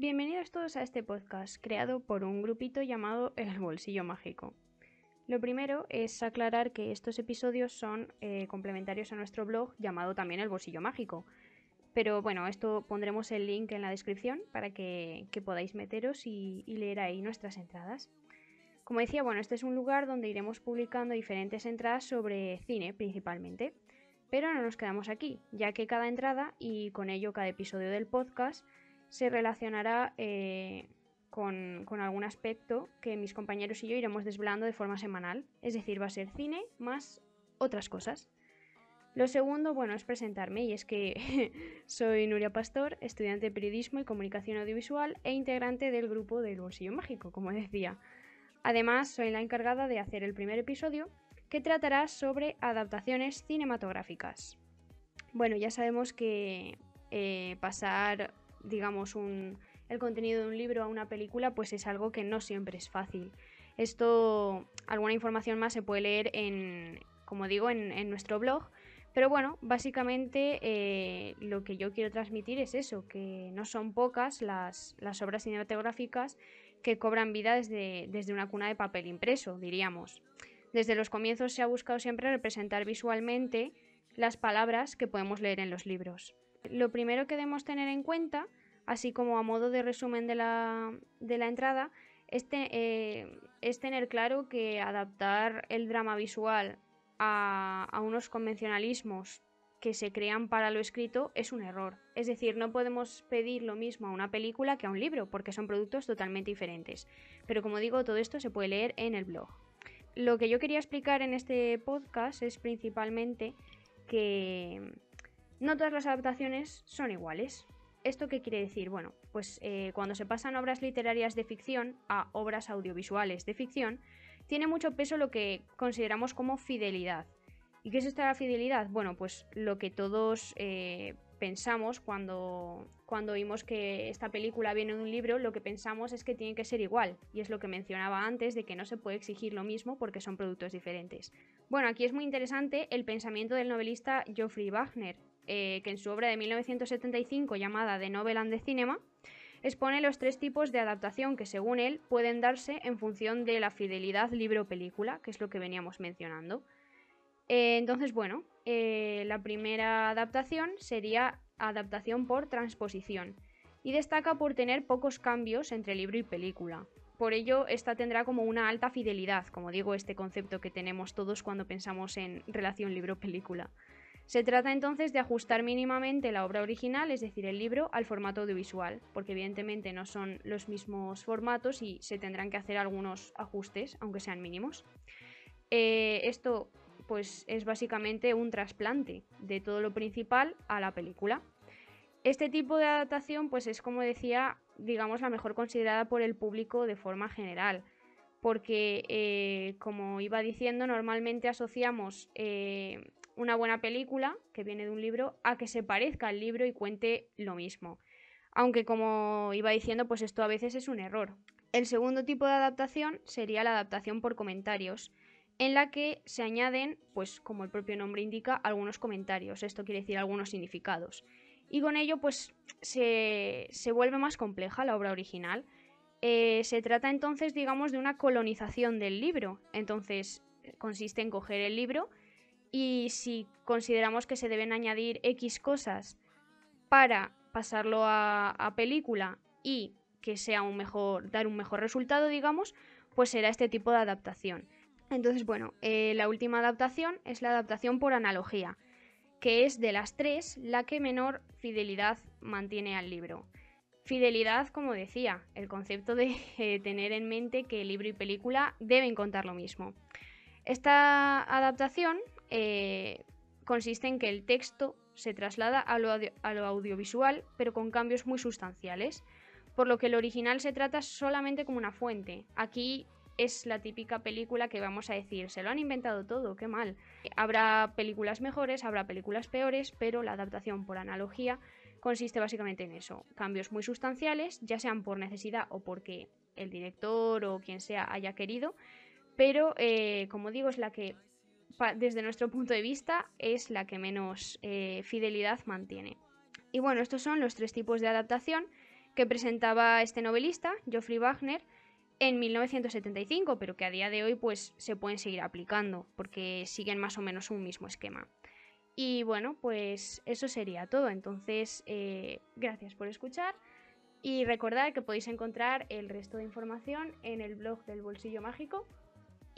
Bienvenidos todos a este podcast creado por un grupito llamado El Bolsillo Mágico. Lo primero es aclarar que estos episodios son eh, complementarios a nuestro blog llamado también El Bolsillo Mágico. Pero bueno, esto pondremos el link en la descripción para que, podáis meteros y, y leer ahí nuestras entradas. Como decía, bueno, este es un lugar donde iremos publicando diferentes entradas sobre cine principalmente. Pero no nos quedamos aquí, ya que cada entrada y con ello cada episodio del podcast se relacionará eh, con, algún aspecto que mis compañeros y yo iremos desvelando de forma semanal. Es decir, va a ser cine más otras cosas. Lo segundo, bueno, es presentarme y es que soy Nuria Pastor, estudiante de periodismo y comunicación audiovisual e integrante del grupo del Bolsillo Mágico, como decía. Además, soy la encargada de hacer el primer episodio que tratará sobre adaptaciones cinematográficas. Bueno, ya sabemos que eh, pasar digamos, un, el contenido de un libro a una película, pues es algo que no siempre es fácil. Esto, alguna información más se puede leer en, como digo, en, nuestro blog. Pero bueno, básicamente eh, lo que yo quiero transmitir es eso, que no son pocas las, las obras cinematográficas que cobran vida desde, desde una cuna de papel impreso, diríamos. Desde los comienzos se ha buscado siempre representar visualmente las palabras que podemos leer en los libros. Lo primero que debemos tener en cuenta, así como a modo de resumen de la, entrada, eh, es, tener claro que adaptar el drama visual a, a unos convencionalismos que se crean para lo escrito es un error. Es decir, no podemos pedir lo mismo a una película que a un libro, porque son productos totalmente diferentes. Pero como digo, todo esto se puede leer en el blog. Lo que yo quería explicar en este podcast es principalmente que no todas las adaptaciones son iguales. ¿Esto qué quiere decir? Bueno, pues eh, cuando se pasan obras literarias de ficción a obras audiovisuales de ficción, tiene mucho peso lo que consideramos como fidelidad. ¿Y qué es esta fidelidad? Bueno, pues lo que todos eh, pensamos cuando, cuando oímos que esta película viene de un libro, lo que pensamos es que tiene que ser igual. Y es lo que mencionaba antes de que no se puede exigir lo mismo porque son productos diferentes. Bueno, aquí es muy interesante el pensamiento del novelista Geoffrey Wagner, eh, que en su obra de 1975 llamada The Novel and the Cinema, expone los tres tipos de adaptación que según él pueden darse en función de la fidelidad libro-película, que es lo que veníamos mencionando. Eh, entonces, bueno, eh, la primera adaptación sería adaptación por transposición y destaca por tener pocos cambios entre libro y película. Por ello, esta tendrá como una alta fidelidad, como digo, este concepto que tenemos todos cuando pensamos en relación libro-película. Se trata entonces de ajustar mínimamente la obra original, es decir, el libro, al formato audiovisual, porque evidentemente no son los mismos formatos y se tendrán que hacer algunos ajustes, aunque sean mínimos. Eh, esto pues es básicamente un trasplante de todo lo principal a la película. Este tipo de adaptación pues es como decía, digamos la mejor considerada por el público de forma general, porque eh, como iba diciendo normalmente asociamos eh, una buena película, que viene de un libro, a que se parezca al libro y cuente lo mismo. Aunque como iba diciendo, pues esto a veces es un error. El segundo tipo de adaptación sería la adaptación por comentarios, en la que se añaden, pues como el propio nombre indica, algunos comentarios, esto quiere decir algunos significados. Y con ello, pues se, vuelve más compleja la obra original. Eh, se trata entonces, digamos, de una colonización del libro. Entonces, consiste en coger el libro y si consideramos que se deben añadir X cosas para pasarlo a, película y que sea un mejor, dar un mejor resultado, digamos, pues será este tipo de adaptación. Entonces, bueno, eh, la última adaptación es la adaptación por analogía, que es de las tres la que menor fidelidad mantiene al libro. Fidelidad, como decía, el concepto de eh, tener en mente que libro y película deben contar lo mismo. Esta adaptación eh, consiste en que el texto se traslada a lo, audiovisual, pero con cambios muy sustanciales, por lo que el original se trata solamente como una fuente. Aquí es la típica película que vamos a decir, se lo han inventado todo, qué mal. Habrá películas mejores, habrá películas peores, pero la adaptación por analogía consiste básicamente en eso, cambios muy sustanciales, ya sean por necesidad o porque el director o quien sea haya querido, pero eh, como digo es la que desde nuestro punto de vista, es la que menos eh, fidelidad mantiene. Y bueno, estos son los tres tipos de adaptación que presentaba este novelista, Geoffrey Wagner, en 1975, pero que a día de hoy pues se pueden seguir aplicando porque siguen más o menos un mismo esquema. Y bueno, pues eso sería todo. Entonces, eh, gracias por escuchar y recordad que podéis encontrar el resto de información en el blog del Bolsillo Mágico